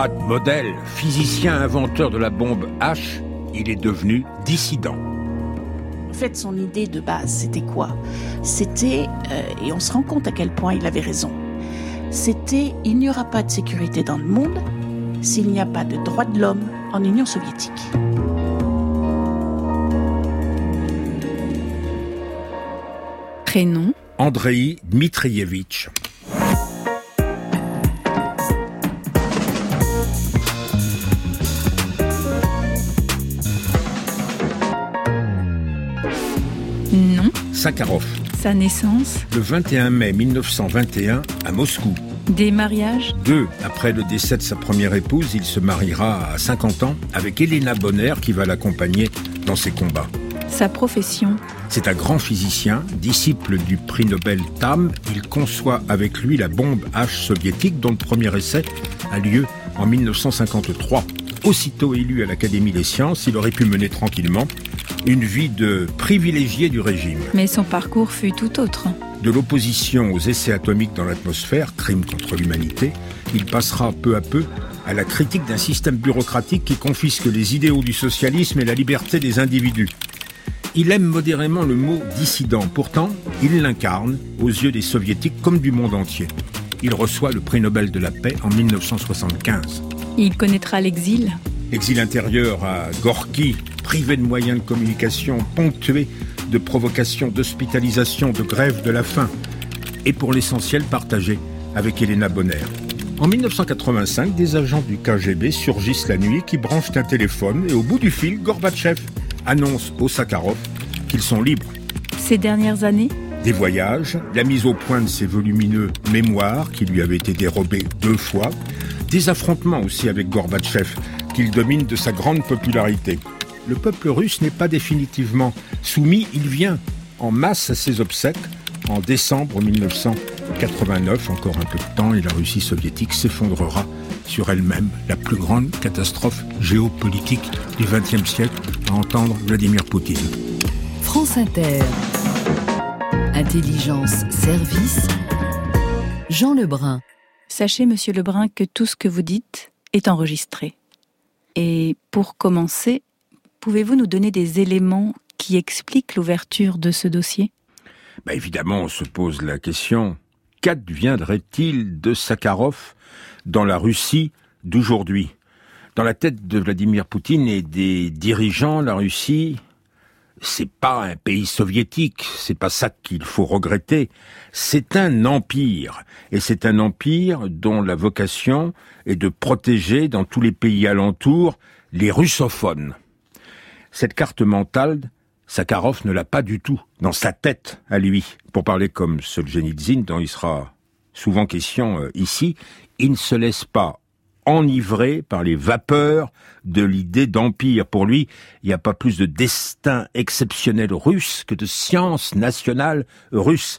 Camarade, modèle, physicien inventeur de la bombe H, il est devenu dissident. En fait, son idée de base, c'était quoi? C'était, euh, et on se rend compte à quel point il avait raison, c'était il n'y aura pas de sécurité dans le monde s'il n'y a pas de droits de l'homme en Union soviétique. Prénom? Andrei Dmitrievitch. Sakharov, Sa naissance le 21 mai 1921 à Moscou. Des mariages Deux, après le décès de sa première épouse, il se mariera à 50 ans avec Elena Bonner qui va l'accompagner dans ses combats. Sa profession C'est un grand physicien, disciple du prix Nobel TAM. Il conçoit avec lui la bombe H soviétique dont le premier essai a lieu en 1953. Aussitôt élu à l'Académie des sciences, il aurait pu mener tranquillement une vie de privilégié du régime. Mais son parcours fut tout autre. De l'opposition aux essais atomiques dans l'atmosphère, crime contre l'humanité, il passera peu à peu à la critique d'un système bureaucratique qui confisque les idéaux du socialisme et la liberté des individus. Il aime modérément le mot dissident, pourtant il l'incarne aux yeux des soviétiques comme du monde entier. Il reçoit le prix Nobel de la paix en 1975. Il connaîtra l'exil. Exil intérieur à Gorky, privé de moyens de communication, ponctué de provocations d'hospitalisation, de grève de la faim, et pour l'essentiel partagé avec Elena Bonner. En 1985, des agents du KGB surgissent la nuit qui branchent un téléphone et au bout du fil, Gorbatchev annonce au Sakharov qu'ils sont libres. Ces dernières années? Des voyages, la mise au point de ses volumineux mémoires qui lui avaient été dérobés deux fois, des affrontements aussi avec Gorbatchev qu'il domine de sa grande popularité. Le peuple russe n'est pas définitivement soumis, il vient en masse à ses obsèques en décembre 1989, encore un peu de temps, et la Russie soviétique s'effondrera sur elle-même, la plus grande catastrophe géopolitique du XXe siècle, à entendre Vladimir Poutine. France Inter. Intelligence, service. Jean Lebrun. Sachez, monsieur Lebrun, que tout ce que vous dites est enregistré. Et pour commencer, pouvez-vous nous donner des éléments qui expliquent l'ouverture de ce dossier? Bah, évidemment, on se pose la question. Qu'adviendrait-il de Sakharov dans la Russie d'aujourd'hui? Dans la tête de Vladimir Poutine et des dirigeants, la Russie, c'est pas un pays soviétique, c'est pas ça qu'il faut regretter. C'est un empire, et c'est un empire dont la vocation est de protéger dans tous les pays alentours les russophones. Cette carte mentale, Sakharov ne l'a pas du tout dans sa tête à lui. Pour parler comme Solzhenitsyn, dont il sera souvent question euh, ici, il ne se laisse pas enivré par les vapeurs de l'idée d'empire. Pour lui, il n'y a pas plus de destin exceptionnel russe que de science nationale russe.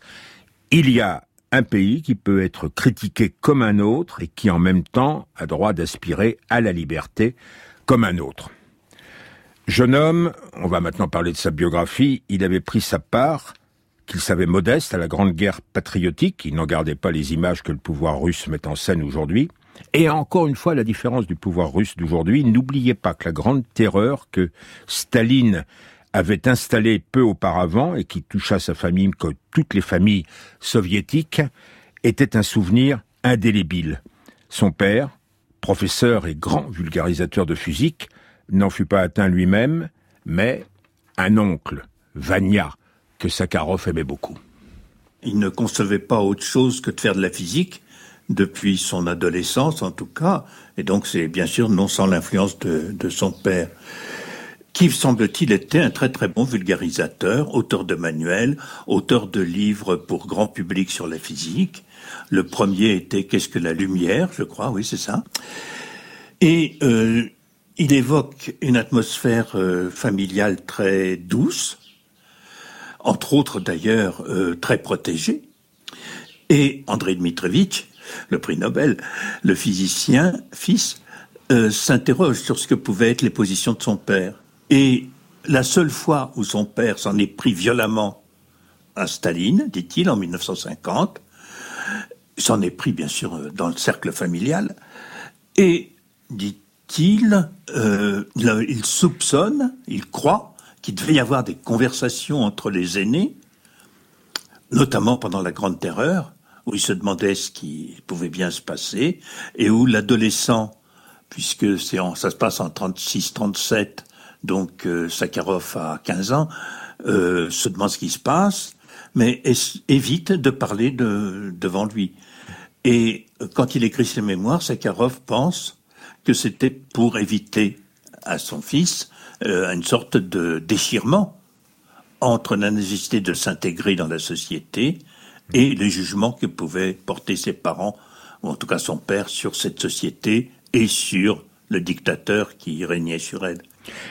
Il y a un pays qui peut être critiqué comme un autre et qui en même temps a droit d'aspirer à la liberté comme un autre. Jeune homme, on va maintenant parler de sa biographie, il avait pris sa part, qu'il savait modeste, à la Grande Guerre patriotique, il n'en gardait pas les images que le pouvoir russe met en scène aujourd'hui. Et encore une fois, la différence du pouvoir russe d'aujourd'hui, n'oubliez pas que la grande terreur que Staline avait installée peu auparavant et qui toucha sa famille comme toutes les familles soviétiques, était un souvenir indélébile. Son père, professeur et grand vulgarisateur de physique, n'en fut pas atteint lui-même, mais un oncle, Vania, que Sakharov aimait beaucoup. Il ne concevait pas autre chose que de faire de la physique, depuis son adolescence en tout cas, et donc c'est bien sûr non sans l'influence de, de, son père, qui semble-t-il était un très très bon vulgarisateur, auteur de manuels, auteur de livres pour grand public sur la physique. Le premier était Qu'est-ce que la lumière, je crois, oui c'est ça. Et euh, il évoque une atmosphère euh, familiale très douce, entre autres d'ailleurs euh, très protégée. Et André Dmitrovitch, le prix Nobel, le physicien, fils, euh, s'interroge sur ce que pouvaient être les positions de son père. Et la seule fois où son père s'en est pris violemment à Staline, dit-il, en 1950, s'en est pris bien sûr dans le cercle familial, Et, dit-il, euh, il soupçonne, il croit qu'il devait y avoir des conversations entre les aînés, notamment pendant la Grande Terreur, où il se demandait ce qui pouvait bien se passer, et où l'adolescent, puisque ça se passe en 36-37, donc euh, Sakharov a 15 ans, euh, se demande ce qui se passe, mais évite de parler de, devant lui. Et quand il écrit ses mémoires, Sakharov pense que c'était pour éviter à son fils euh, une sorte de déchirement entre la nécessité de s'intégrer dans la société et les jugements que pouvaient porter ses parents, ou en tout cas son père, sur cette société et sur le dictateur qui régnait sur elle.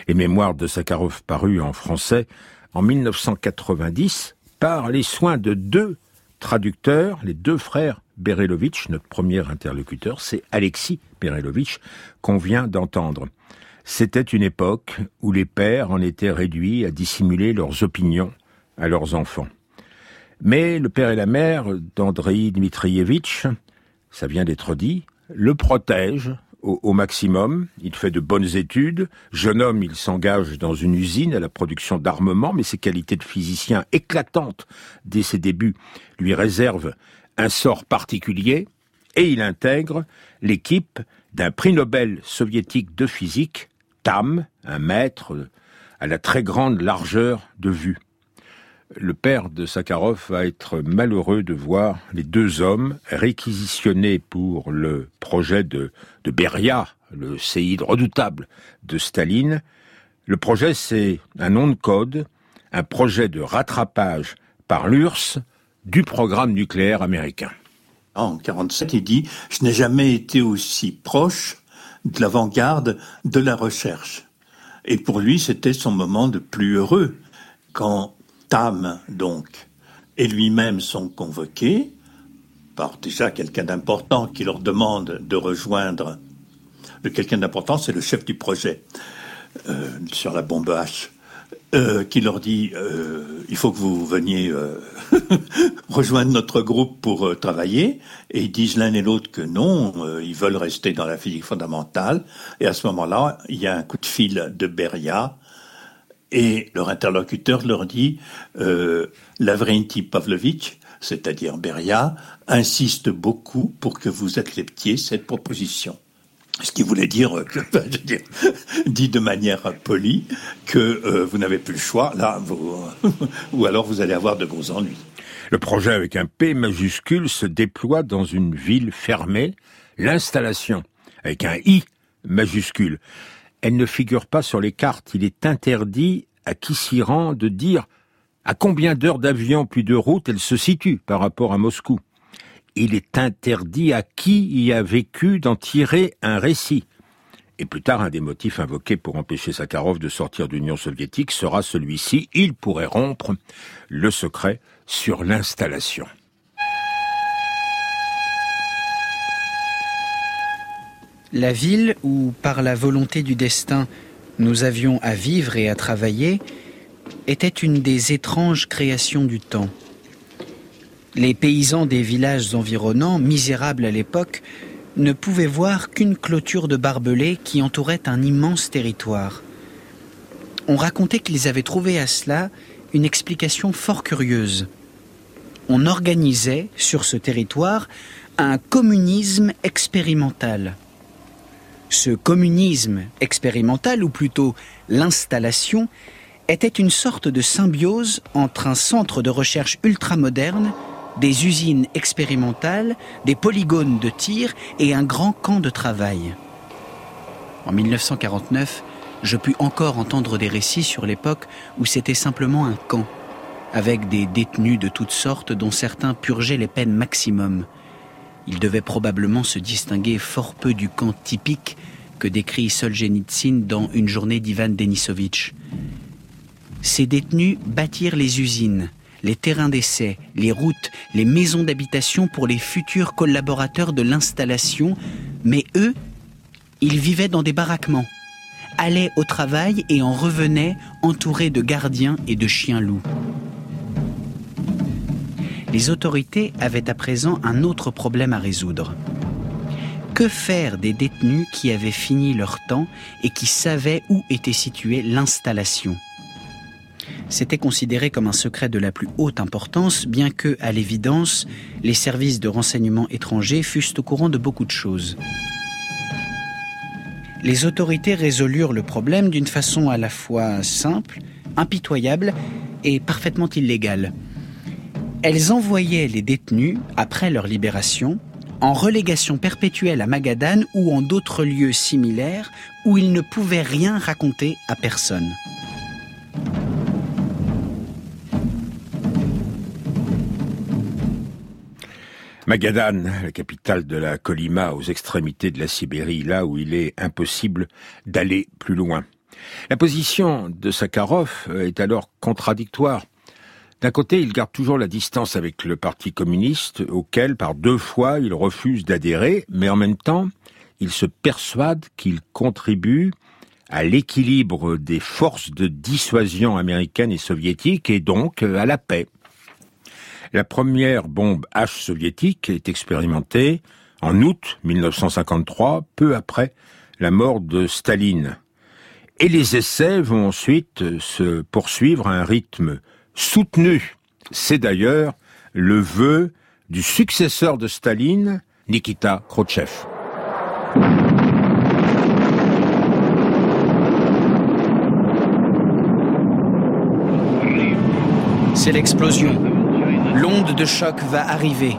Les mémoires de Sakharov parus en français en 1990 par les soins de deux traducteurs, les deux frères Berelovitch, notre premier interlocuteur, c'est Alexis Berelovitch, qu'on vient d'entendre. C'était une époque où les pères en étaient réduits à dissimuler leurs opinions à leurs enfants. Mais le père et la mère d'Andrei Dmitrievitch, ça vient d'être dit, le protègent au, maximum. Il fait de bonnes études. Jeune homme, il s'engage dans une usine à la production d'armement, mais ses qualités de physicien éclatantes dès ses débuts lui réservent un sort particulier et il intègre l'équipe d'un prix Nobel soviétique de physique, Tam, un maître à la très grande largeur de vue le père de Sakharov va être malheureux de voir les deux hommes réquisitionnés pour le projet de, Beria, le séide redoutable de Staline. Le projet, c'est un nom de code, un projet de rattrapage par l'URSS du programme nucléaire américain. En 1947, il dit Je n'ai jamais été aussi proche de l'avant-garde de la recherche. Et pour lui, c'était son moment de plus heureux quand Tam, donc, et lui-même sont convoqués par déjà quelqu'un d'important qui leur demande de rejoindre. Le quelqu'un d'important, c'est le chef du projet euh, sur la bombe H. Euh, qui leur dit euh, il faut que vous veniez rejoindre notre groupe pour travailler et ils disent l'un et l'autre que non ils veulent rester dans la physique fondamentale et à ce moment-là il y a un coup de fil de Beria et leur interlocuteur leur dit euh, Lavrenti Pavlovitch, c'est-à-dire Beria, insiste beaucoup pour que vous acceptiez cette proposition. Ce qui voulait dire, euh, dit de manière polie, que euh, vous n'avez plus le choix, là, ou alors vous allez avoir de gros ennuis. Le projet avec un P majuscule se déploie dans une ville fermée, l'installation avec un I majuscule elle ne figure pas sur les cartes. Il est interdit à qui s'y rend de dire à combien d'heures d'avion puis de route elle se situe par rapport à Moscou. Il est interdit à qui y a vécu d'en tirer un récit. Et plus tard, un des motifs invoqués pour empêcher Sakharov de sortir de l'Union soviétique sera celui-ci. Il pourrait rompre le secret sur l'installation. La ville où, par la volonté du destin, nous avions à vivre et à travailler était une des étranges créations du temps. Les paysans des villages environnants, misérables à l'époque, ne pouvaient voir qu'une clôture de barbelés qui entourait un immense territoire. On racontait qu'ils avaient trouvé à cela une explication fort curieuse. On organisait sur ce territoire un communisme expérimental. Ce communisme expérimental, ou plutôt l'installation, était une sorte de symbiose entre un centre de recherche ultramoderne, des usines expérimentales, des polygones de tir et un grand camp de travail. En 1949, je pus encore entendre des récits sur l'époque où c'était simplement un camp, avec des détenus de toutes sortes dont certains purgeaient les peines maximum. Il devait probablement se distinguer fort peu du camp typique que décrit Solzhenitsyn dans Une journée d'Ivan Denisovitch. Ces détenus bâtirent les usines, les terrains d'essai, les routes, les maisons d'habitation pour les futurs collaborateurs de l'installation, mais eux, ils vivaient dans des baraquements, allaient au travail et en revenaient entourés de gardiens et de chiens-loups les autorités avaient à présent un autre problème à résoudre. Que faire des détenus qui avaient fini leur temps et qui savaient où était située l'installation? C'était considéré comme un secret de la plus haute importance, bien que, à l'évidence, les services de renseignement étrangers fussent au courant de beaucoup de choses. Les autorités résolurent le problème d'une façon à la fois simple, impitoyable et parfaitement illégale. Elles envoyaient les détenus, après leur libération, en relégation perpétuelle à Magadan ou en d'autres lieux similaires où ils ne pouvaient rien raconter à personne. Magadan, la capitale de la Colima aux extrémités de la Sibérie, là où il est impossible d'aller plus loin. La position de Sakharov est alors contradictoire. D'un côté, il garde toujours la distance avec le Parti communiste, auquel, par deux fois, il refuse d'adhérer, mais en même temps, il se persuade qu'il contribue à l'équilibre des forces de dissuasion américaines et soviétiques et donc à la paix. La première bombe H soviétique est expérimentée en août 1953, peu après la mort de Staline. Et les essais vont ensuite se poursuivre à un rythme soutenu. C'est d'ailleurs le vœu du successeur de Staline, Nikita Khrouchtchev. C'est l'explosion. L'onde de choc va arriver.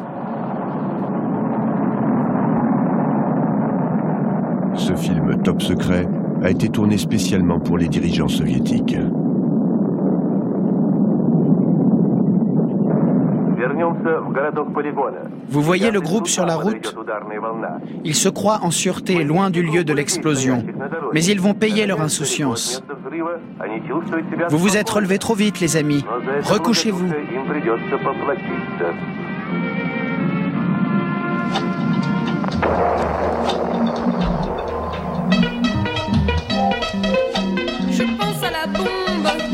Ce film top secret a été tourné spécialement pour les dirigeants soviétiques. Vous voyez le groupe sur la route? Ils se croient en sûreté, loin du lieu de l'explosion. Mais ils vont payer leur insouciance. Vous vous êtes relevés trop vite, les amis. Recouchez-vous. Au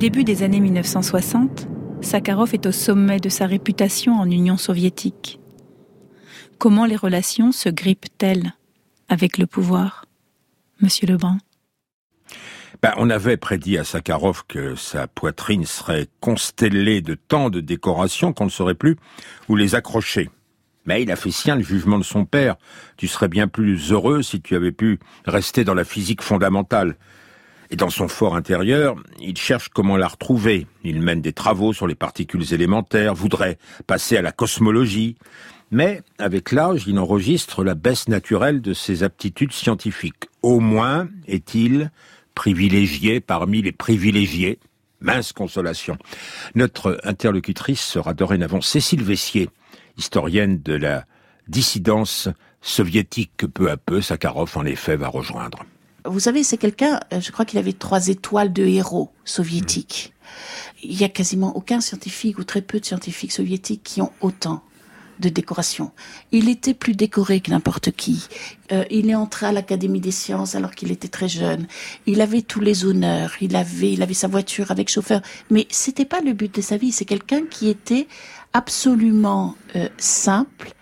début des années 1960, Sakharov est au sommet de sa réputation en Union soviétique. Comment les relations se grippent-elles avec le pouvoir? Monsieur Lebrun ben, on avait prédit à Sakharov que sa poitrine serait constellée de tant de décorations qu'on ne saurait plus où les accrocher. Mais il a fait sien le jugement de son père. Tu serais bien plus heureux si tu avais pu rester dans la physique fondamentale. Et dans son fort intérieur, il cherche comment la retrouver. Il mène des travaux sur les particules élémentaires, voudrait passer à la cosmologie. Mais, avec l'âge, il enregistre la baisse naturelle de ses aptitudes scientifiques. Au moins est-il privilégié parmi les privilégiés. Mince consolation. Notre interlocutrice sera dorénavant Cécile Vessier, historienne de la dissidence soviétique que peu à peu Sakharov en effet va rejoindre. Vous savez, c'est quelqu'un, euh, je crois qu'il avait trois étoiles de héros soviétiques. Il y a quasiment aucun scientifique ou très peu de scientifiques soviétiques qui ont autant de décorations. Il était plus décoré que n'importe qui. Euh, il est entré à l'Académie des sciences alors qu'il était très jeune. Il avait tous les honneurs. Il avait, il avait sa voiture avec chauffeur. Mais c'était pas le but de sa vie. C'est quelqu'un qui était absolument euh, simple,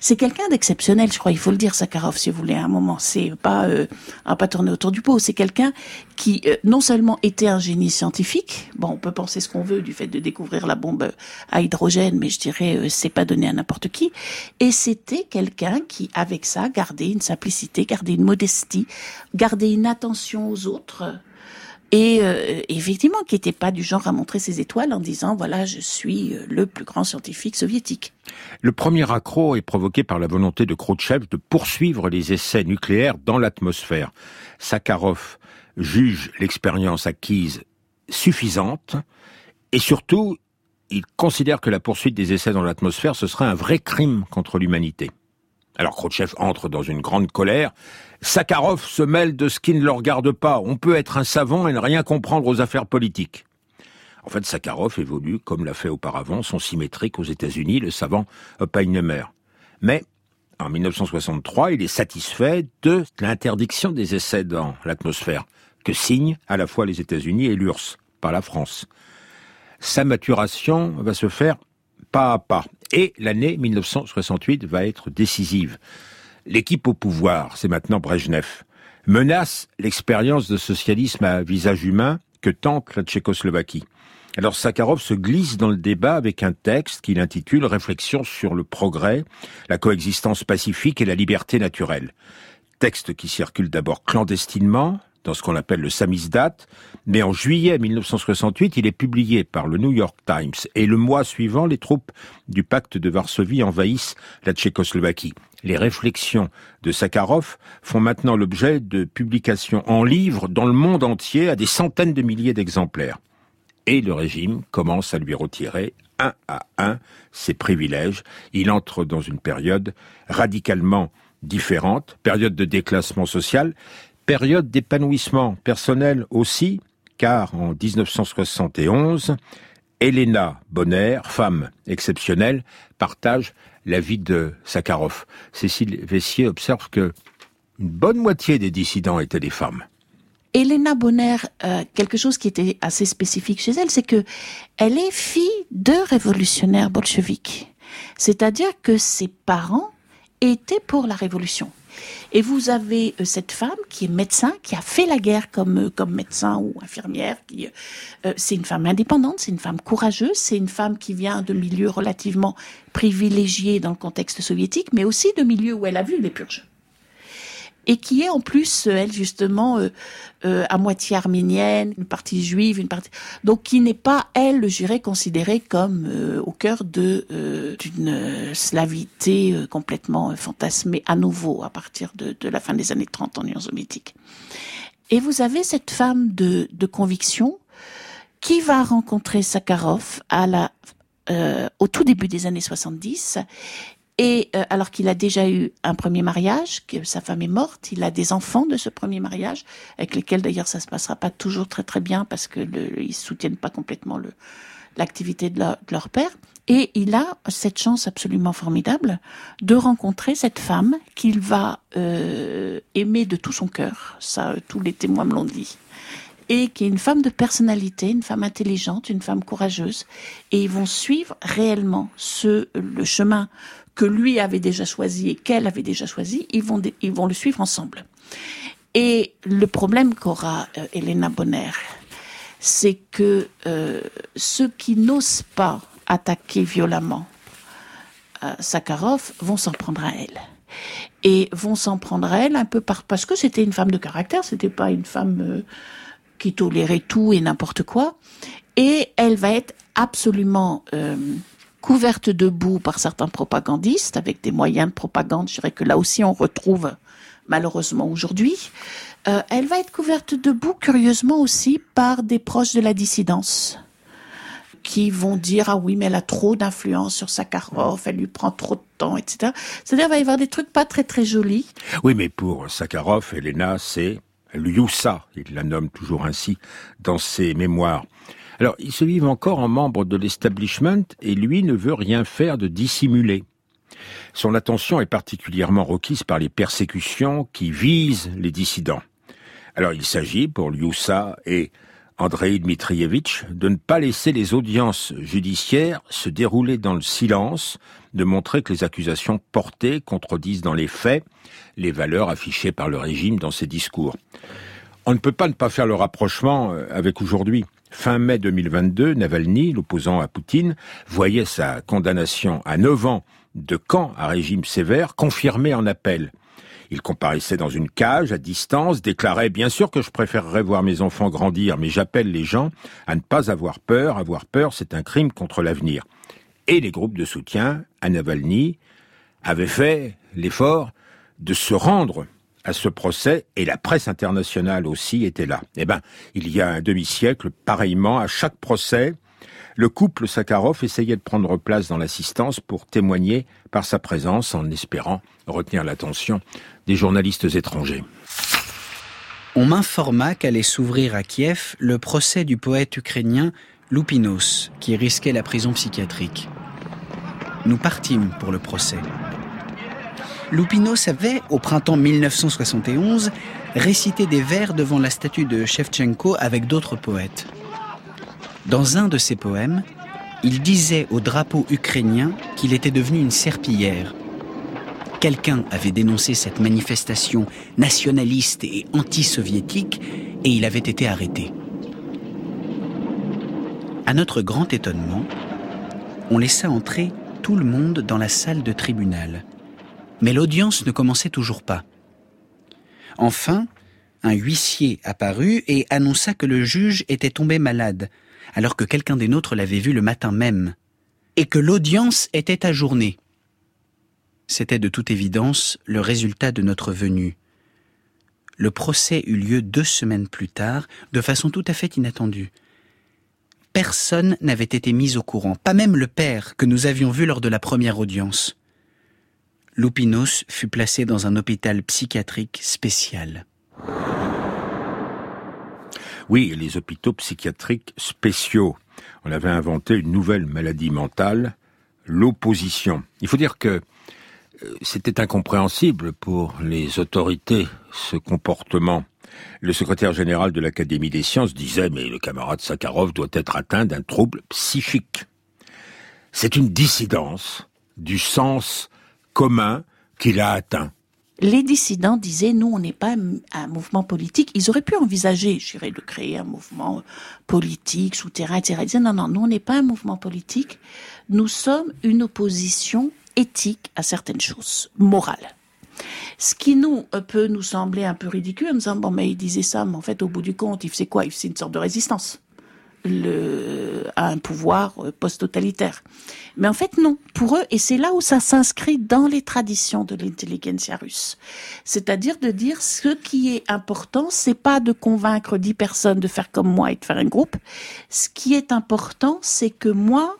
c'est quelqu'un d'exceptionnel, je crois. Il faut le dire, Sakharov, si vous voulez, à un moment. C'est pas euh, un pas tourner autour du pot. C'est quelqu'un qui euh, non seulement était un génie scientifique. Bon, on peut penser ce qu'on veut du fait de découvrir la bombe à hydrogène, mais je dirais euh, c'est pas donné à n'importe qui. Et c'était quelqu'un qui, avec ça, gardait une simplicité, gardait une modestie, gardait une attention aux autres et euh, effectivement qui n'était pas du genre à montrer ses étoiles en disant voilà je suis euh, le plus grand scientifique soviétique. Le premier accroc est provoqué par la volonté de Khrouchtchev de poursuivre les essais nucléaires dans l'atmosphère. Sakharov juge l'expérience acquise suffisante et surtout, il considère que la poursuite des essais dans l'atmosphère, ce serait un vrai crime contre l'humanité. Alors Khrouchtchev entre dans une grande colère. Sakharov se mêle de ce qui ne le regarde pas. On peut être un savant et ne rien comprendre aux affaires politiques. En fait, Sakharov évolue, comme l'a fait auparavant son symétrique aux États-Unis, le savant Oppenheimer. Mais, en 1963, il est satisfait de l'interdiction des essais dans l'atmosphère, que signent à la fois les États-Unis et l'URSS, pas la France. Sa maturation va se faire pas à pas. Et l'année 1968 va être décisive. L'équipe au pouvoir, c'est maintenant Brejnev, menace l'expérience de socialisme à visage humain que tente la Tchécoslovaquie. Alors Sakharov se glisse dans le débat avec un texte qu'il intitule Réflexion sur le progrès, la coexistence pacifique et la liberté naturelle. Texte qui circule d'abord clandestinement, dans ce qu'on appelle le samizdat, mais en juillet 1968, il est publié par le New York Times et le mois suivant, les troupes du pacte de Varsovie envahissent la Tchécoslovaquie. Les réflexions de Sakharov font maintenant l'objet de publications en livres dans le monde entier à des centaines de milliers d'exemplaires. Et le régime commence à lui retirer un à un ses privilèges. Il entre dans une période radicalement différente, période de déclassement social, Période d'épanouissement personnel aussi, car en 1971, Elena Bonner, femme exceptionnelle, partage la vie de Sakharov. Cécile Vessier observe que une bonne moitié des dissidents étaient des femmes. Elena Bonner, euh, quelque chose qui était assez spécifique chez elle, c'est que elle est fille de révolutionnaires bolcheviques. C'est-à-dire que ses parents étaient pour la révolution. Et vous avez euh, cette femme qui est médecin, qui a fait la guerre comme, euh, comme médecin ou infirmière. Qui, euh, c'est une femme indépendante, c'est une femme courageuse, c'est une femme qui vient de milieux relativement privilégiés dans le contexte soviétique, mais aussi de milieux où elle a vu les purges et qui est en plus, euh, elle justement, euh, euh, à moitié arménienne, une partie juive, une partie... Donc qui n'est pas, elle, je dirais, considérée comme au cœur de d'une slavité complètement fantasmée à nouveau à partir de, de la fin des années 30 en Union soviétique. Et vous avez cette femme de, de conviction qui va rencontrer Sakharov à la, euh, au tout début des années 70 et euh, alors qu'il a déjà eu un premier mariage, que sa femme est morte, il a des enfants de ce premier mariage, avec lesquels d'ailleurs ça se passera pas toujours très très bien parce que le, ils soutiennent pas complètement le l'activité de, de, leur père. Et il a cette chance absolument formidable de rencontrer cette femme qu'il va euh, aimer de tout son cœur. Ça, tous les témoins me l'ont dit et qui est une femme de personnalité, une femme intelligente, une femme courageuse, et ils vont suivre réellement ce le chemin que lui avait déjà choisi et qu'elle avait déjà choisi, ils vont, ils vont le suivre ensemble. Et le problème qu'aura euh, Elena Bonner, c'est que euh, ceux qui n'osent pas attaquer violemment euh, Sakharov vont s'en prendre à elle. Et vont s'en prendre à elle un peu par, parce que c'était une femme de caractère, c'était pas une femme euh, qui tolérait tout et n'importe quoi. Et elle va être absolument euh, couverte de boue par certains propagandistes, avec des moyens de propagande, je dirais que là aussi on retrouve malheureusement aujourd'hui. Euh, elle va être couverte de boue, curieusement aussi, par des proches de la dissidence qui vont dire ah oui mais elle a trop d'influence sur Sakharov, elle lui prend trop de temps, etc. C'est-à-dire il va y avoir des trucs pas très très jolis. Oui mais pour Sakharov, Elena c'est Lyusa, il la nomme toujours ainsi dans ses mémoires. Alors, ils se vivent encore en membre de l'establishment et lui ne veut rien faire de dissimulé. Son attention est particulièrement requise par les persécutions qui visent les dissidents. Alors, il s'agit pour Lyusa et Andrei Dmitrievitch de ne pas laisser les audiences judiciaires se dérouler dans le silence, de montrer que les accusations portées contredisent dans les faits les valeurs affichées par le régime dans ses discours. On ne peut pas ne pas faire le rapprochement euh, avec aujourd'hui. Fin mai 2022, Navalny, l'opposant à Poutine, voyait sa condamnation à 9 ans de camp à régime sévère confirmée en appel. Il comparaissait dans une cage, à distance, déclarait bien sûr que je préférerais voir mes enfants grandir, mais j'appelle les gens à ne pas avoir peur. Avoir peur, c'est un crime contre l'avenir. Et les groupes de soutien à Navalny avaient fait l'effort de se rendre à ce procès et la presse internationale aussi était là. Eh ben, il y a un demi-siècle, pareillement, à chaque procès, le couple Sakharov essayait de prendre place dans l'assistance pour témoigner par sa présence en espérant retenir l'attention des journalistes étrangers. On m'informa qu'allait s'ouvrir à Kiev le procès du poète ukrainien Loupinos, qui risquait la prison psychiatrique. Nous partîmes pour le procès. Loupinos avait, au printemps 1971, récité des vers devant la statue de Shevchenko avec d'autres poètes. Dans un de ses poèmes, il disait au drapeau ukrainien qu'il était devenu une serpillière. Quelqu'un avait dénoncé cette manifestation nationaliste et anti-soviétique et il avait été arrêté. À notre grand étonnement, on laissa entrer tout le monde dans la salle de tribunal. Mais l'audience ne commençait toujours pas. Enfin, un huissier apparut et annonça que le juge était tombé malade alors que quelqu'un des nôtres l'avait vu le matin même, et que l'audience était ajournée. C'était de toute évidence le résultat de notre venue. Le procès eut lieu deux semaines plus tard, de façon tout à fait inattendue. Personne n'avait été mis au courant, pas même le père que nous avions vu lors de la première audience. Loupinos fut placé dans un hôpital psychiatrique spécial. Oui, les hôpitaux psychiatriques spéciaux. On avait inventé une nouvelle maladie mentale, l'opposition. Il faut dire que euh, c'était incompréhensible pour les autorités ce comportement. Le secrétaire général de l'Académie des sciences disait mais le camarade Sakharov doit être atteint d'un trouble psychique. C'est une dissidence du sens commun qu'il a atteint les dissidents disaient nous on n'est pas un mouvement politique. Ils auraient pu envisager, je dirais, de créer un mouvement politique souterrain, etc. Ils disaient non non nous on n'est pas un mouvement politique. Nous sommes une opposition éthique à certaines choses, morales. Ce qui nous peut nous sembler un peu ridicule en disant bon mais ils disaient ça, mais en fait au bout du compte il faisait quoi? Il faisait une sorte de résistance à un pouvoir euh, post-totalitaire. Mais en fait, non. Pour eux, et c'est là où ça s'inscrit dans les traditions de l'intelligentsia russe. C'est-à-dire de dire ce qui est important, c'est pas de convaincre dix personnes de faire comme moi et de faire un groupe. Ce qui est important, c'est que moi,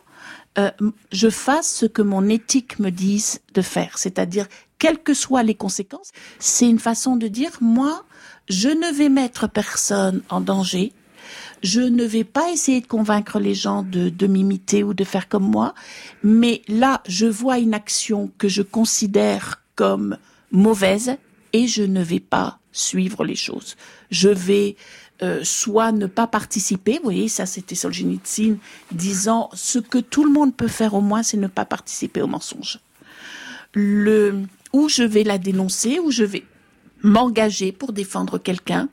euh, je fasse ce que mon éthique me dise de faire. C'est-à-dire, quelles que soient les conséquences, c'est une façon de dire, moi, je ne vais mettre personne en danger je ne vais pas essayer de convaincre les gens de, de m'imiter ou de faire comme moi, mais là, je vois une action que je considère comme mauvaise et je ne vais pas suivre les choses. Je vais euh, soit ne pas participer, vous voyez, ça c'était Solzhenitsyn disant ce que tout le monde peut faire au moins, c'est ne pas participer au mensonge. Le, ou je vais la dénoncer, ou je vais m'engager pour défendre quelqu'un,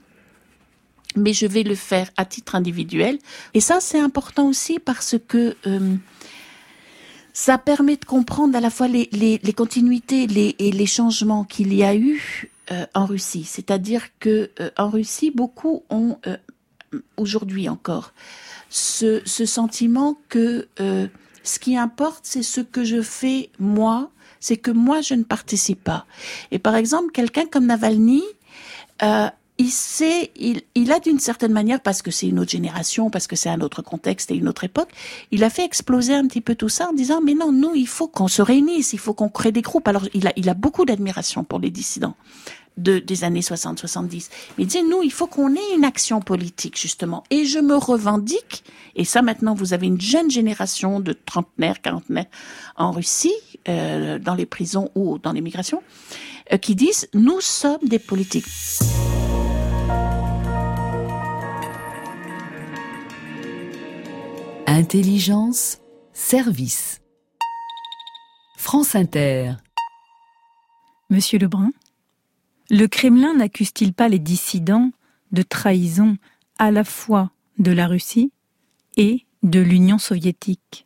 mais je vais le faire à titre individuel. Et ça, c'est important aussi parce que euh, ça permet de comprendre à la fois les, les, les continuités les, et les changements qu'il y a eu euh, en Russie. C'est-à-dire que euh, en Russie, beaucoup ont aujourd'hui encore ce, ce, sentiment que ce qui importe, c'est ce que je fais moi, c'est que moi je ne participe pas. Et par exemple, quelqu'un comme Navalny il sait, il, il a d'une certaine manière, parce que c'est une autre génération, parce que c'est un autre contexte et une autre époque, il a fait exploser un petit peu tout ça en disant, mais non, nous, il faut qu'on se réunisse, il faut qu'on crée des groupes. Alors, il a, il a beaucoup d'admiration pour les dissidents de, des années 60-70. Mais il dit, nous, il faut qu'on ait une action politique, justement. Et je me revendique, et ça maintenant, vous avez une jeune génération de trentenaires, quarantenaires en Russie, euh, dans les prisons ou dans l'immigration, euh, qui disent, nous sommes des politiques. Intelligence, service. France Inter. Monsieur Lebrun, le Kremlin n'accuse-t-il pas les dissidents de trahison à la fois de la Russie et de l'Union soviétique?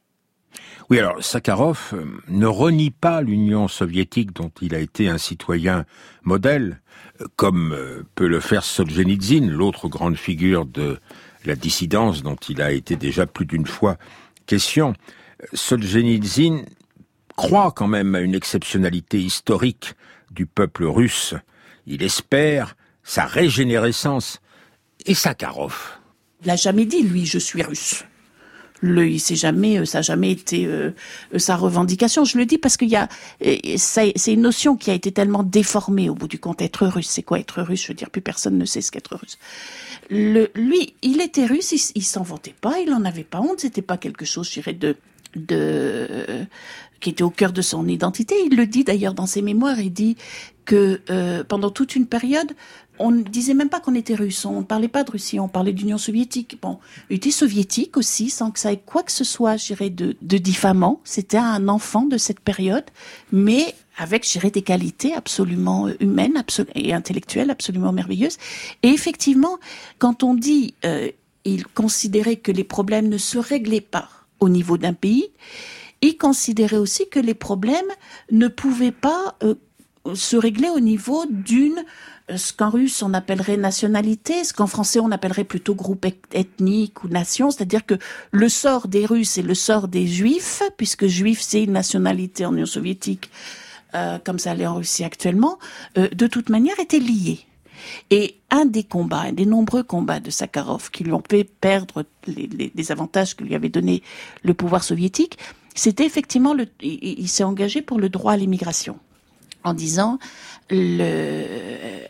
Oui, alors Sakharov euh, ne renie pas l'Union soviétique dont il a été un citoyen modèle, euh, comme euh, peut le faire Solzhenitsyn, l'autre grande figure de la dissidence dont il a été déjà plus d'une fois question. Solzhenitsyn croit quand même à une exceptionnalité historique du peuple russe. il espère sa régénérescence. Et Sakharov? Il n'a jamais dit, lui, je suis russe. Le, il s'est jamais, euh, ça n'a jamais été euh, euh, sa revendication. Je le dis parce qu'il y a, c'est une notion qui a été tellement déformée au bout du compte. Être russe, c'est quoi être russe? Je veux dire, plus personne ne sait ce qu'être russe. Le, lui, il était russe, il, il s'en vantait pas, il en avait pas honte. C'était pas quelque chose, je dirais, de de qui était au cœur de son identité. Il le dit d'ailleurs dans ses mémoires. Il dit que euh, pendant toute une période, on ne disait même pas qu'on était russe. On ne parlait pas de Russie, on parlait d'Union soviétique. Bon, il était soviétique aussi, sans que ça ait quoi que ce soit, je de, de diffamant. C'était un enfant de cette période, mais avec, je des qualités absolument humaines et intellectuelles absolument merveilleuses. Et effectivement, quand on dit, euh, il considérait que les problèmes ne se réglaient pas au niveau d'un pays, il considérait aussi que les problèmes ne pouvaient pas euh, se régler au niveau d'une euh, ce qu'en russe on appellerait nationalité, ce qu'en français on appellerait plutôt groupe ethnique ou nation, c'est-à-dire que le sort des Russes et le sort des Juifs, puisque Juif c'est une nationalité en Union soviétique, euh, comme ça l'est en Russie actuellement, de toute manière étaient liés. Et un des combats, un des nombreux combats de Sakharov qui lui ont fait perdre les, les avantages que lui avait donné le pouvoir soviétique, c'était effectivement il, s'est engagé pour le droit à l'immigration en disant le,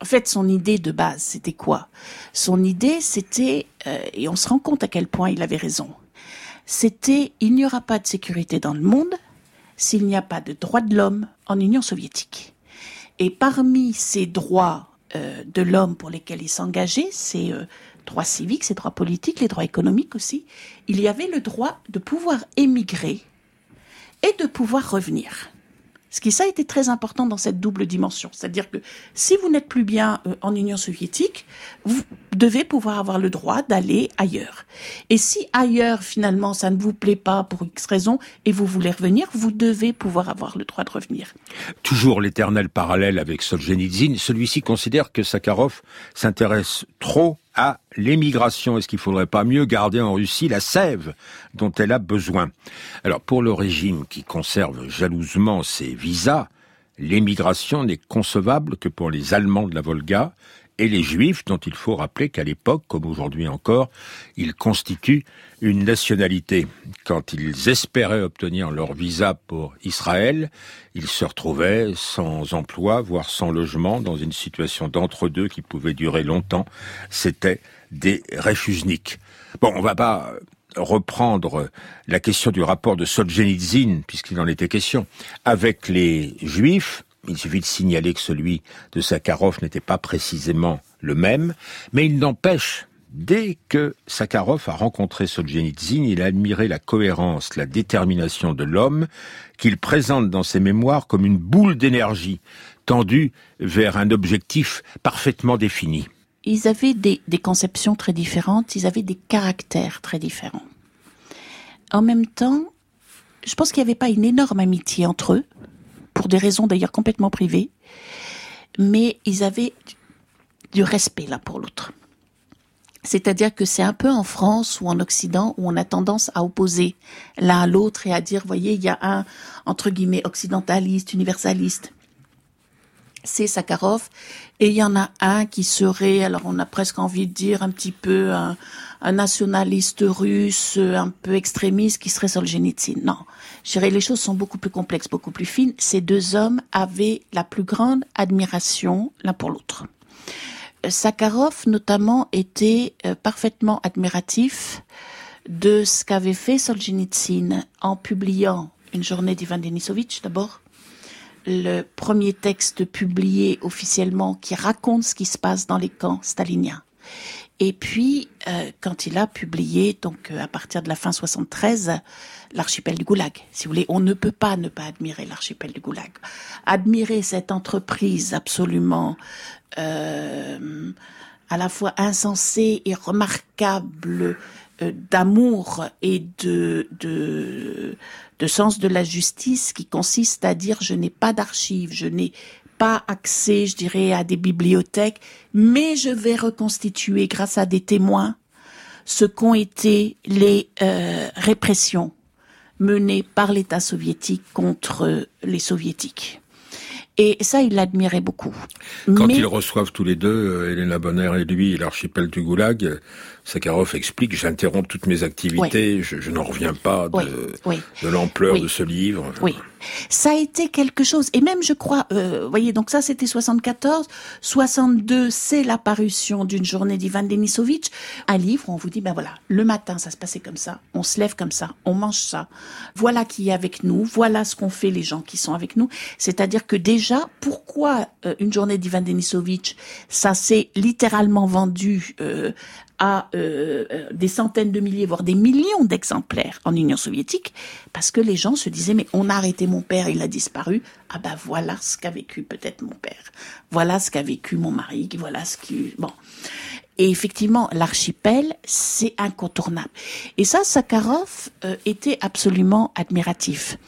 en fait, son idée de base, c'était quoi? Son idée, c'était, euh, et on se rend compte à quel point il avait raison, c'était il n'y aura pas de sécurité dans le monde s'il n'y a pas de droits de l'homme en Union soviétique. Et parmi ces droits euh, de l'homme pour lesquels il s'engageait, ces euh, droits civiques, ces droits politiques, les droits économiques aussi, il y avait le droit de pouvoir émigrer et de pouvoir revenir. Ce qui ça été très important dans cette double dimension. C'est-à-dire que si vous n'êtes plus bien euh, en Union soviétique, vous devez pouvoir avoir le droit d'aller ailleurs. Et si ailleurs, finalement, ça ne vous plaît pas pour X raison et vous voulez revenir, vous devez pouvoir avoir le droit de revenir. Toujours l'éternel parallèle avec Solzhenitsyn. Celui-ci considère que Sakharov s'intéresse trop à l'émigration. Est-ce qu'il faudrait pas mieux garder en Russie la sève dont elle a besoin? Alors pour le régime qui conserve jalousement ses visas, l'émigration n'est concevable que pour les Allemands de la Volga et les Juifs, dont il faut rappeler qu'à l'époque, comme aujourd'hui encore, ils constituent une nationalité. Quand ils espéraient obtenir leur visa pour Israël, ils se retrouvaient sans emploi, voire sans logement, dans une situation d'entre-deux qui pouvait durer longtemps. C'était des réfusniks. Bon, on va pas reprendre la question du rapport de Solzhenitsyn, puisqu'il en était question, avec les Juifs, il suffit de signaler que celui de Sakharov n'était pas précisément le même, mais il n'empêche, dès que Sakharov a rencontré Solzhenitsyn, il a admiré la cohérence, la détermination de l'homme qu'il présente dans ses mémoires comme une boule d'énergie tendue vers un objectif parfaitement défini. Ils avaient des, des conceptions très différentes, ils avaient des caractères très différents. En même temps, je pense qu'il n'y avait pas une énorme amitié entre eux, pour des raisons d'ailleurs complètement privées, mais ils avaient du respect l'un pour l'autre. C'est-à-dire que c'est un peu en France ou en Occident où on a tendance à opposer l'un à l'autre et à dire, voyez, il y a un, entre guillemets, occidentaliste, universaliste. C'est Sakharov. Et il y en a un qui serait, alors on a presque envie de dire un petit peu un, un nationaliste russe, un peu extrémiste, qui serait Solzhenitsyn. Non. Je dirais, les choses sont beaucoup plus complexes, beaucoup plus fines. Ces deux hommes avaient la plus grande admiration l'un pour l'autre. Sakharov, notamment, était euh, parfaitement admiratif de ce qu'avait fait Solzhenitsyn en publiant Une journée d'Ivan Denisovitch, d'abord, le premier texte publié officiellement qui raconte ce qui se passe dans les camps staliniens. Et puis, euh, quand il a publié, donc euh, à partir de la fin 73, l'archipel du Goulag. Si vous voulez, on ne peut pas ne pas admirer l'archipel du Goulag. Admirer cette entreprise absolument euh, à la fois insensée et remarquable d'amour et de, de, de sens de la justice qui consiste à dire je n'ai pas d'archives, je n'ai pas accès, je dirais, à des bibliothèques, mais je vais reconstituer grâce à des témoins ce qu'ont été les euh, répressions menées par l'État soviétique contre les soviétiques. Et ça, il l'admirait beaucoup. Quand Mais- ils reçoivent tous les deux, euh, Elena Bonner et lui, l'archipel du Goulag, euh, Sakharov explique j'interromps toutes mes activités, je, je n'en reviens pas de, Oui, oui. de l'ampleur de ce livre. Oui, ça a été quelque chose. Et même, je crois, euh, voyez, donc ça, c'était 74. 62, c'est l'apparition d'une journée d'Ivan Denisovitch. Un livre où on vous dit, ben voilà, le matin, ça se passait comme ça. On se lève comme ça. On mange ça. Voilà qui est avec nous. Voilà ce qu'ont fait les gens qui sont avec nous. C'est-à-dire que déjà, pourquoi euh, une journée d'Ivan Denisovitch, ça s'est littéralement vendu euh, à euh, euh, des centaines de milliers, voire des millions d'exemplaires en Union soviétique, parce que les gens se disaient, mais on a arrêté mon père, il a disparu. Ah ben voilà ce qu'a vécu peut-être mon père. Voilà ce qu'a vécu mon mari, voilà ce qui... Bon. Et effectivement, l'archipel, c'est incontournable. Et ça, Sakharov euh, était absolument admiratif.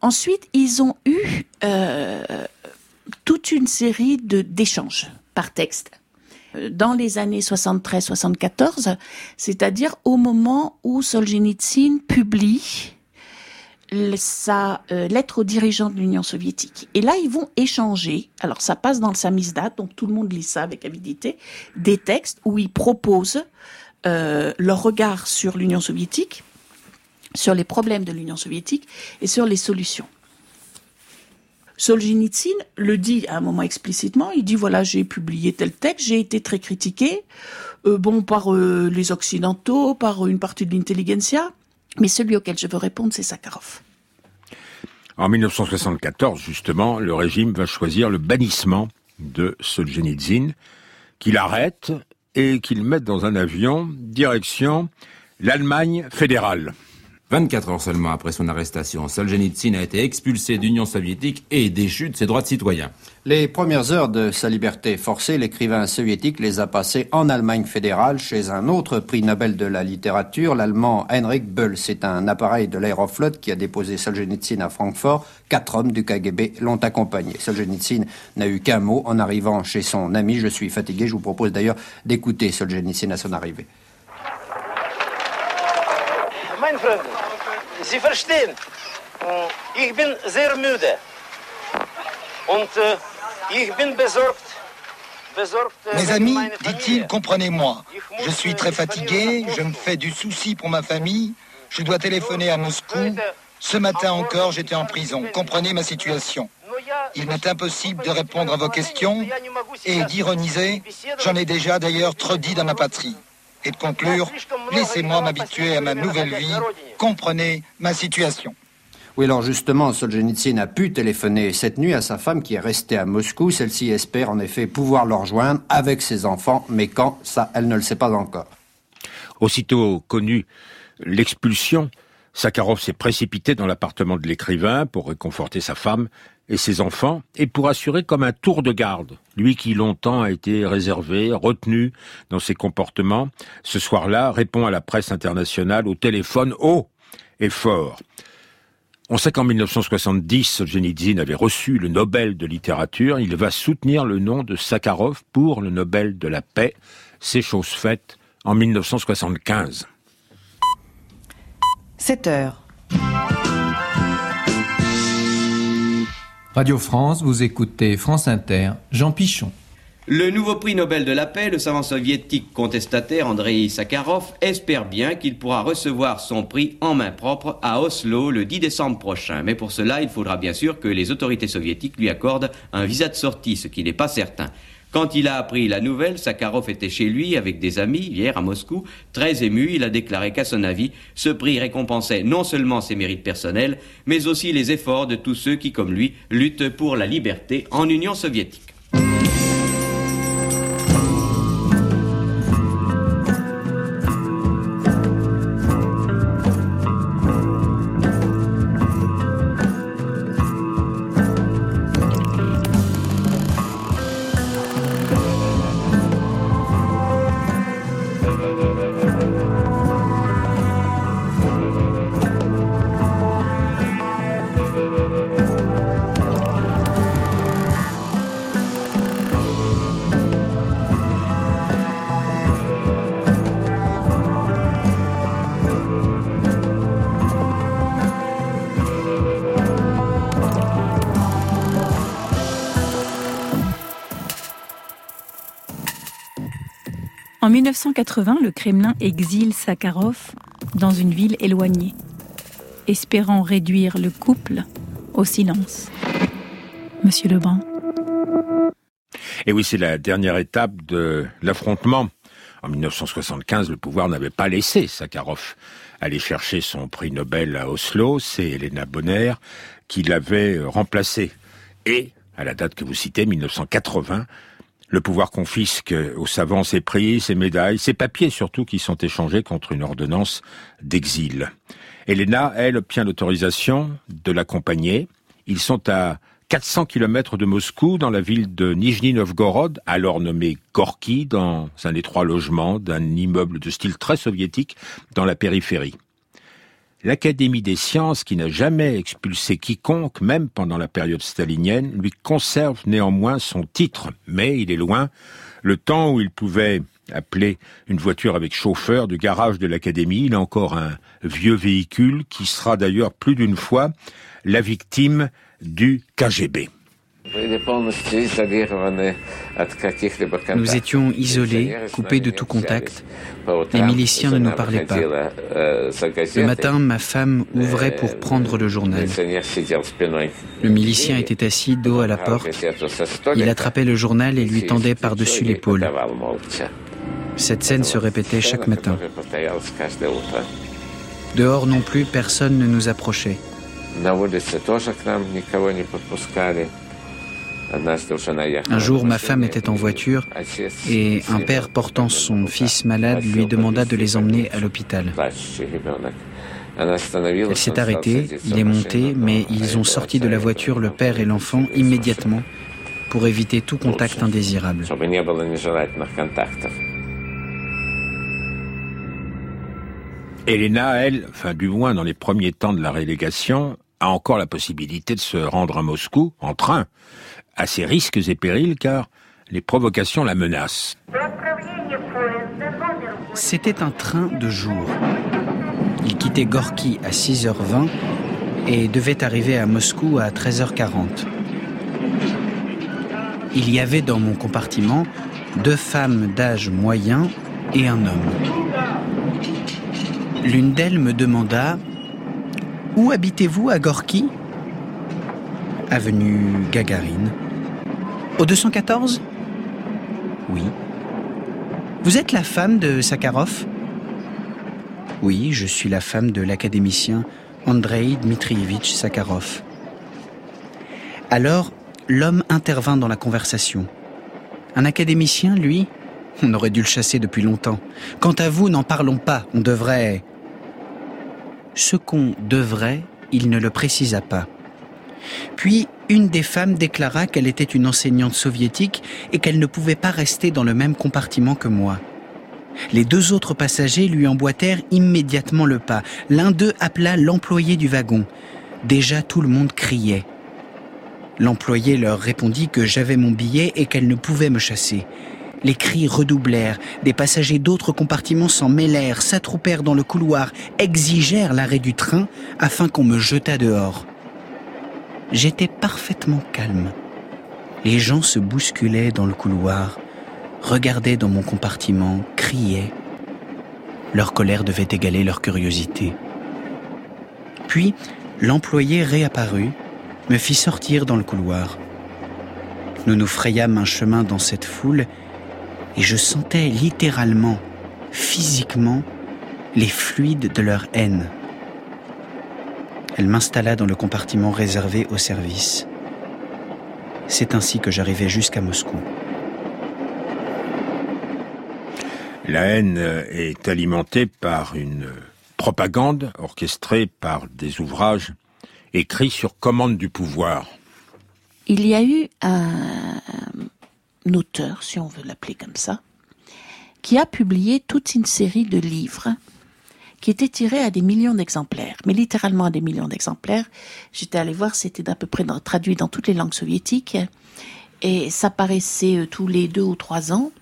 Ensuite, ils ont eu euh, toute une série de d'échanges par texte dans les années 73-74, c'est-à-dire au moment où Solzhenitsyn publie sa euh, lettre aux dirigeants de l'Union soviétique. Et là, ils vont échanger, alors ça passe dans le samizdat, donc tout le monde lit ça avec avidité, des textes où ils proposent euh, leur regard sur l'Union soviétique, sur les problèmes de l'Union soviétique et sur les solutions. Solzhenitsyn le dit à un moment explicitement, il dit voilà, j'ai publié tel texte, j'ai été très critiqué, euh, bon, par euh, les Occidentaux, par une partie de l'intelligentsia, mais celui auquel je veux répondre, c'est Sakharov. En 1974, justement, le régime va choisir le bannissement de Solzhenitsyn, qu'il arrête et qu'il mette dans un avion direction l'Allemagne fédérale. 24 heures seulement après son arrestation, Solzhenitsyn a été expulsé d'Union soviétique et déchu de ses droits de citoyen. Les premières heures de sa liberté forcée, l'écrivain soviétique les a passées en Allemagne fédérale chez un autre prix Nobel de la littérature, l'allemand Heinrich Böll. C'est un appareil de l'aéroflot qui a déposé Solzhenitsyn à Francfort. Quatre hommes du KGB l'ont accompagné. Solzhenitsyn n'a eu qu'un mot en arrivant chez son ami. Je suis fatigué. Je vous propose d'ailleurs d'écouter Solzhenitsyn à son arrivée. Mein Freund, Sie verstehen, ich bin sehr müde. Und ich bin besorgt. besorgt Mes amis, dit-il, comprenez-moi. Je suis très fatigué, je me fais du souci pour ma famille, je dois téléphoner à Moscou. Ce matin encore, j'étais en prison. Comprenez ma situation. Il m'est impossible de répondre à vos questions et d'ironiser. J'en ai déjà d'ailleurs trop dit dans ma patrie. Et de conclure, laissez-moi m'habituer à ma nouvelle vie. Comprenez ma situation. Oui, alors justement, Solzhenitsyn a pu téléphoner cette nuit à sa femme qui est restée à Moscou. Celle-ci espère en effet pouvoir le rejoindre avec ses enfants, mais quand, ça, elle ne le sait pas encore. Aussitôt connue l'expulsion, Sakharov s'est précipité dans l'appartement de l'écrivain pour réconforter sa femme et ses enfants et pour assurer comme un tour de garde, lui qui longtemps a été réservé, retenu dans ses comportements, ce soir-là répond à la presse internationale au téléphone haut et fort. On sait qu'en 1970, Solzhenitsyn avait reçu le Nobel de littérature. Il va soutenir le nom de Sakharov pour le Nobel de la paix. C'est chose faite en 1975. 7 heures. Radio France, vous écoutez France Inter, Jean Pichon. Le nouveau prix Nobel de la paix, le savant soviétique contestataire Andrei Sakharov, espère bien qu'il pourra recevoir son prix en main propre à Oslo le 10 décembre prochain. Mais pour cela, il faudra bien sûr que les autorités soviétiques lui accordent un visa de sortie, ce qui n'est pas certain. Quand il a appris la nouvelle, Sakharov était chez lui avec des amis hier à Moscou. Très ému, il a déclaré qu'à son avis, ce prix récompensait non seulement ses mérites personnels, mais aussi les efforts de tous ceux qui, comme lui, luttent pour la liberté en Union soviétique. En 1980, le Kremlin exile Sakharov dans une ville éloignée, espérant réduire le couple au silence. Monsieur Lebrun. Et oui, c'est la dernière étape de l'affrontement. En 1975, le pouvoir n'avait pas laissé Sakharov aller chercher son prix Nobel à Oslo. C'est Elena Bonner qui l'avait remplacé. Et, à la date que vous citez, 1980, le pouvoir confisque aux savants ses prix, ses médailles, ses papiers surtout qui sont échangés contre une ordonnance d'exil. Elena, elle, obtient l'autorisation de l'accompagner. Ils sont à 400 km de Moscou, dans la ville de Nijni Novgorod, alors nommée Gorky, dans un étroit logement d'un immeuble de style très soviétique dans la périphérie. L'Académie des sciences, qui n'a jamais expulsé quiconque, même pendant la période stalinienne, lui conserve néanmoins son titre, mais il est loin le temps où il pouvait appeler une voiture avec chauffeur du garage de l'Académie. Il a encore un vieux véhicule qui sera d'ailleurs plus d'une fois la victime du KGB. Nous étions isolés, coupés de tout contact. Les miliciens ne nous parlaient pas. Le matin, ma femme ouvrait pour prendre le journal. Le milicien était assis dos à la porte. Il attrapait le journal et lui tendait par-dessus l'épaule. Cette scène se répétait chaque matin. Dehors non plus, personne ne nous approchait. Un jour, ma femme était en voiture et un père portant son fils malade lui demanda de les emmener à l'hôpital. Elle s'est arrêtée, il est monté, mais ils ont sorti de la voiture le père et l'enfant immédiatement pour éviter tout contact indésirable. Elena, elle, enfin du moins dans les premiers temps de la relégation, a encore la possibilité de se rendre à Moscou en train, à ses risques et périls car les provocations la menacent. C'était un train de jour. Il quittait Gorky à 6h20 et devait arriver à Moscou à 13h40. Il y avait dans mon compartiment deux femmes d'âge moyen et un homme. L'une d'elles me demanda où habitez-vous à Gorky Avenue Gagarine. Au 214 Oui. Vous êtes la femme de Sakharov? Oui, je suis la femme de l'académicien Andrei Dmitrievitch Sakharov. Alors, l'homme intervint dans la conversation. Un académicien, lui, on aurait dû le chasser depuis longtemps. Quant à vous, n'en parlons pas. On devrait ce qu'on devrait, il ne le précisa pas. Puis, une des femmes déclara qu'elle était une enseignante soviétique et qu'elle ne pouvait pas rester dans le même compartiment que moi. Les deux autres passagers lui emboîtèrent immédiatement le pas. L'un d'eux appela l'employé du wagon. Déjà tout le monde criait. L'employé leur répondit que j'avais mon billet et qu'elle ne pouvait me chasser. Les cris redoublèrent, des passagers d'autres compartiments s'en mêlèrent, s'attroupèrent dans le couloir, exigèrent l'arrêt du train afin qu'on me jetât dehors. J'étais parfaitement calme. Les gens se bousculaient dans le couloir, regardaient dans mon compartiment, criaient. Leur colère devait égaler leur curiosité. Puis, l'employé réapparut, me fit sortir dans le couloir. Nous nous frayâmes un chemin dans cette foule et je sentais littéralement, physiquement, les fluides de leur haine. Elle m'installa dans le compartiment réservé au service. C'est ainsi que j'arrivai jusqu'à Moscou. La haine est alimentée par une propagande orchestrée par des ouvrages écrits sur commande du pouvoir. Il y a eu un, auteur, si on veut l'appeler comme ça, qui a publié toute une série de livres qui étaient tirés à des millions d'exemplaires, mais littéralement à des millions d'exemplaires. J'étais allé voir, c'était d'à peu près traduit dans toutes les langues soviétiques, et ça paraissait euh, tous les deux ou trois ans,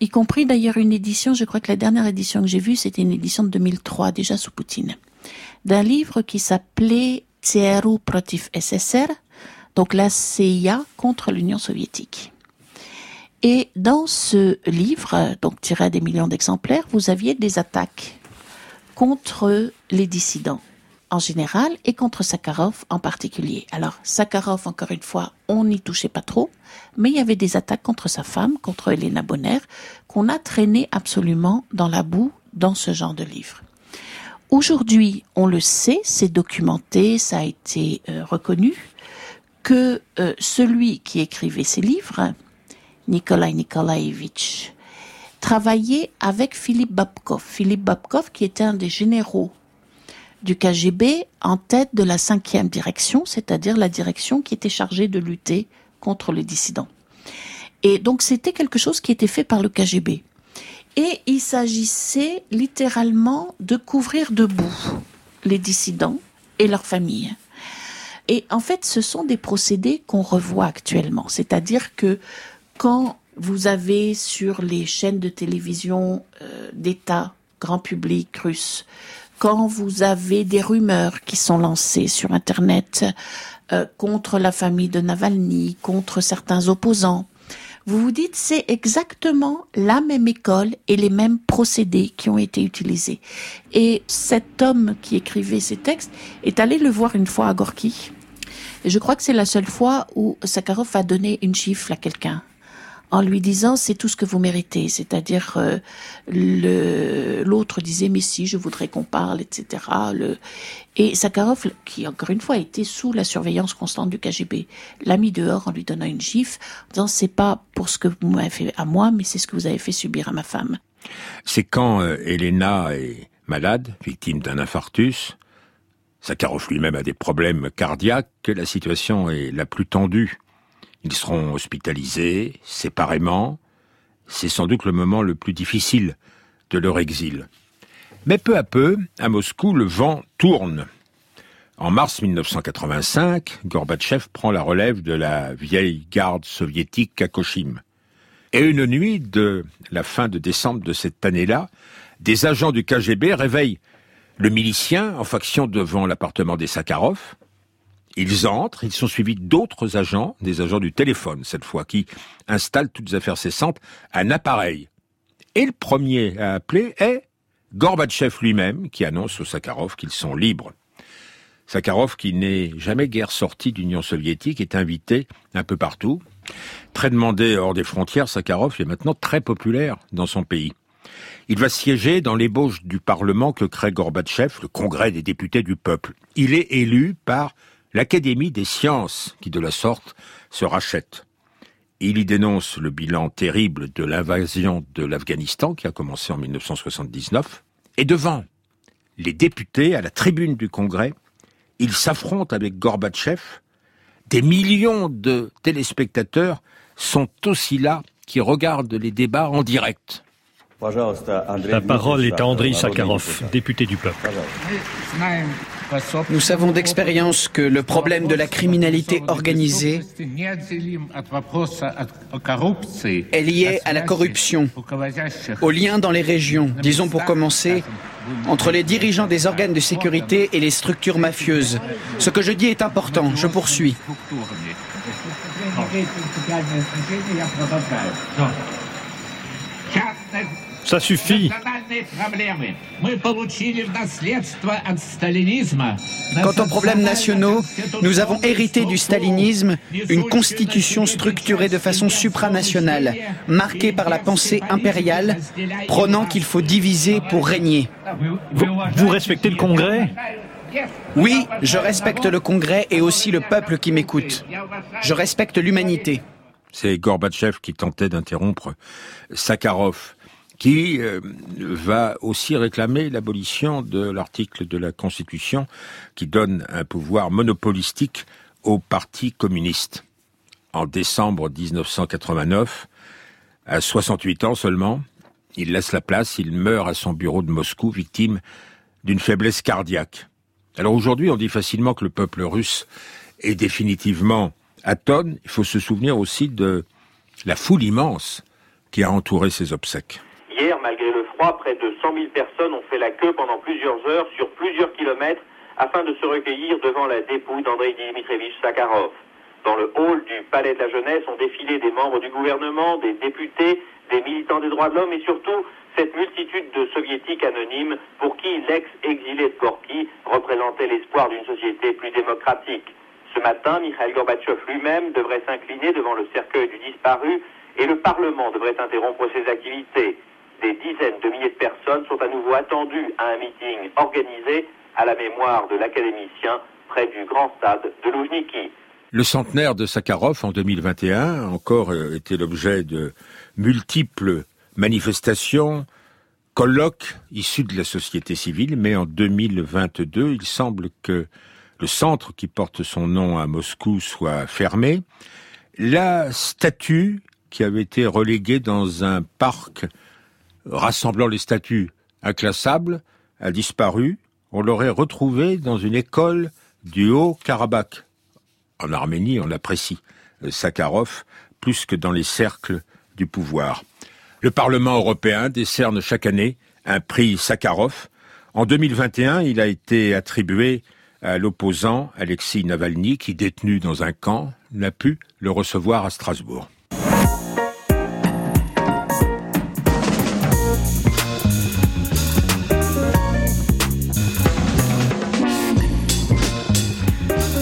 y compris d'ailleurs une édition, je crois que la dernière édition que j'ai vue, c'était une édition de 2003, déjà sous Poutine, d'un livre qui s'appelait CRU Protif SSR, donc la CIA contre l'Union soviétique. Et dans ce livre, donc tiré à des millions d'exemplaires, vous aviez des attaques contre les dissidents en général et contre Sakharov en particulier. Alors Sakharov, encore une fois, on n'y touchait pas trop, mais il y avait des attaques contre sa femme, contre Elena Bonner, qu'on a traîné absolument dans la boue dans ce genre de livre. Aujourd'hui, on le sait, c'est documenté, ça a été euh, reconnu, que euh, celui qui écrivait ces livres, Nikolai Nikolaevitch, travaillait avec Philippe Babkov. Philippe Babkov qui était un des généraux du KGB en tête de la cinquième direction, c'est-à-dire la direction qui était chargée de lutter contre les dissidents. Et donc c'était quelque chose qui était fait par le KGB. Et il s'agissait littéralement de couvrir debout les dissidents et leurs familles. Et en fait, ce sont des procédés qu'on revoit actuellement. C'est-à-dire que quand vous avez sur les chaînes de télévision euh, d'État, grand public russe, quand vous avez des rumeurs qui sont lancées sur Internet euh, contre la famille de Navalny, contre certains opposants, vous vous dites c'est exactement la même école et les mêmes procédés qui ont été utilisés. Et cet homme qui écrivait ces textes est allé le voir une fois à Gorky. Et je crois que c'est la seule fois où Sakharov a donné une chiffre à quelqu'un en lui disant c'est tout ce que vous méritez, c'est-à-dire euh, l'autre disait mais si je voudrais qu'on parle, etc. Et Sakharov, qui encore une fois était sous la surveillance constante du KGB, l'a mis dehors en lui donnant une gifle, en disant c'est pas pour ce que vous m'avez fait à moi, mais c'est ce que vous avez fait subir à ma femme. C'est quand euh, Elena est malade, victime d'un infarctus, Sakharov lui-même a des problèmes cardiaques, que la situation est la plus tendue. Ils seront hospitalisés séparément. C'est sans doute le moment le plus difficile de leur exil. Mais peu à peu, à Moscou, le vent tourne. En mars 1985, Gorbatchev prend la relève de la vieille garde soviétique à Koshim. Et une nuit de la fin de décembre de cette année-là, des agents du KGB réveillent le milicien en faction devant l'appartement des Sakharov, ils entrent, ils sont suivis d'autres agents, des agents du téléphone cette fois, qui installent toutes affaires cessantes un appareil. Et le premier à appeler est Gorbatchev lui-même, qui annonce aux Sakharov qu'ils sont libres. Sakharov, qui n'est jamais guère sorti d'Union soviétique, est invité un peu partout. Très demandé hors des frontières, Sakharov est maintenant très populaire dans son pays. Il va siéger dans l'ébauche du Parlement que crée Gorbatchev, le Congrès des députés du peuple. Il est élu par l'Académie des sciences, qui de la sorte se rachète. Il y dénonce le bilan terrible de l'invasion de l'Afghanistan qui a commencé en 1979. Et devant les députés à la tribune du Congrès, il s'affronte avec Gorbatchev. Des millions de téléspectateurs sont aussi là qui regardent les débats en direct. La parole est à Andrei Sakharov, député du peuple. Nous savons d'expérience que le problème de la criminalité organisée est lié à la corruption, aux liens dans les régions, disons pour commencer, entre les dirigeants des organes de sécurité et les structures mafieuses. Ce que je dis est important, je poursuis. Ça suffit. Quant aux problèmes nationaux, nous avons hérité du stalinisme une constitution structurée de façon supranationale, marquée par la pensée impériale, prônant qu'il faut diviser pour régner. Vous, vous respectez le Congrès? Oui, je respecte le Congrès et aussi le peuple qui m'écoute. Je respecte l'humanité. C'est Gorbatchev qui tentait d'interrompre Sakharov qui euh, va aussi réclamer l'abolition de l'article de la Constitution qui donne un pouvoir monopolistique au Parti communiste. En décembre 1989, à 68 ans seulement, il laisse la place, il meurt à son bureau de Moscou, victime d'une faiblesse cardiaque. Alors aujourd'hui, on dit facilement que le peuple russe est définitivement atone. Il faut se souvenir aussi de la foule immense qui a entouré ses obsèques malgré le froid, près de 100 000 personnes ont fait la queue pendant plusieurs heures sur plusieurs kilomètres afin de se recueillir devant la dépouille d'Andrei Dimitrievich Sakharov. Dans le hall du Palais de la Jeunesse ont défilé des membres du gouvernement, des députés, des militants des droits de l'homme et surtout cette multitude de soviétiques anonymes pour qui l'ex-exilé de Gorky représentait l'espoir d'une société plus démocratique. Ce matin, Mikhail Gorbatchev lui-même devrait s'incliner devant le cercueil du disparu et le Parlement devrait interrompre ses activités. Des dizaines de milliers de personnes sont à nouveau attendues à un meeting organisé à la mémoire de l'académicien près du grand stade de Loujniki. Le centenaire de Sakharov en 2021 a encore euh, été l'objet de multiples manifestations, colloques issus de la société civile, mais en 2022, il semble que le centre qui porte son nom à Moscou soit fermé. La statue qui avait été reléguée dans un parc rassemblant les statues inclassables a disparu. On l'aurait retrouvée dans une école du Haut-Karabakh en Arménie, on apprécie euh, Sakharov plus que dans les cercles du pouvoir. Le Parlement européen décerne chaque année un prix Sakharov. En 2021, il a été attribué à l'opposant Alexis Navalny, qui, détenu dans un camp, n'a pu le recevoir à Strasbourg.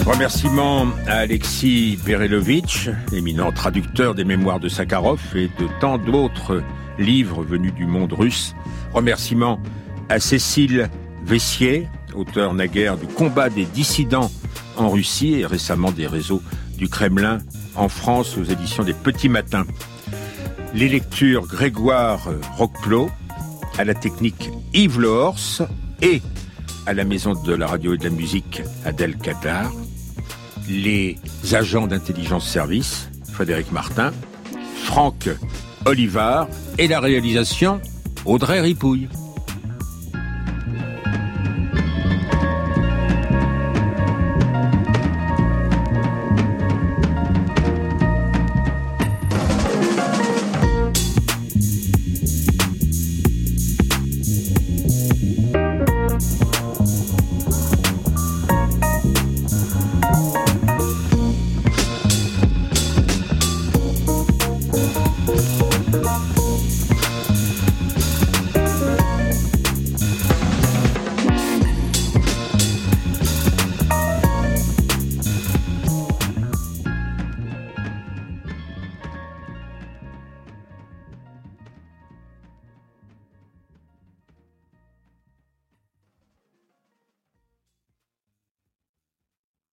Remerciements à Alexis Berelovitch, éminent traducteur des mémoires de Sakharov et de tant d'autres livres venus du monde russe. Remerciements à Cécile Vessier, auteur naguère du combat des dissidents en Russie et récemment des réseaux du Kremlin en France aux éditions des Petits Matins. Les lectures Grégoire Roqueplot, à la technique Yves Lehors et à la maison de la radio et de la musique Adèle Qatar les agents d'intelligence service, Frédéric Martin, Franck Olivard et la réalisation, Audrey Ripouille.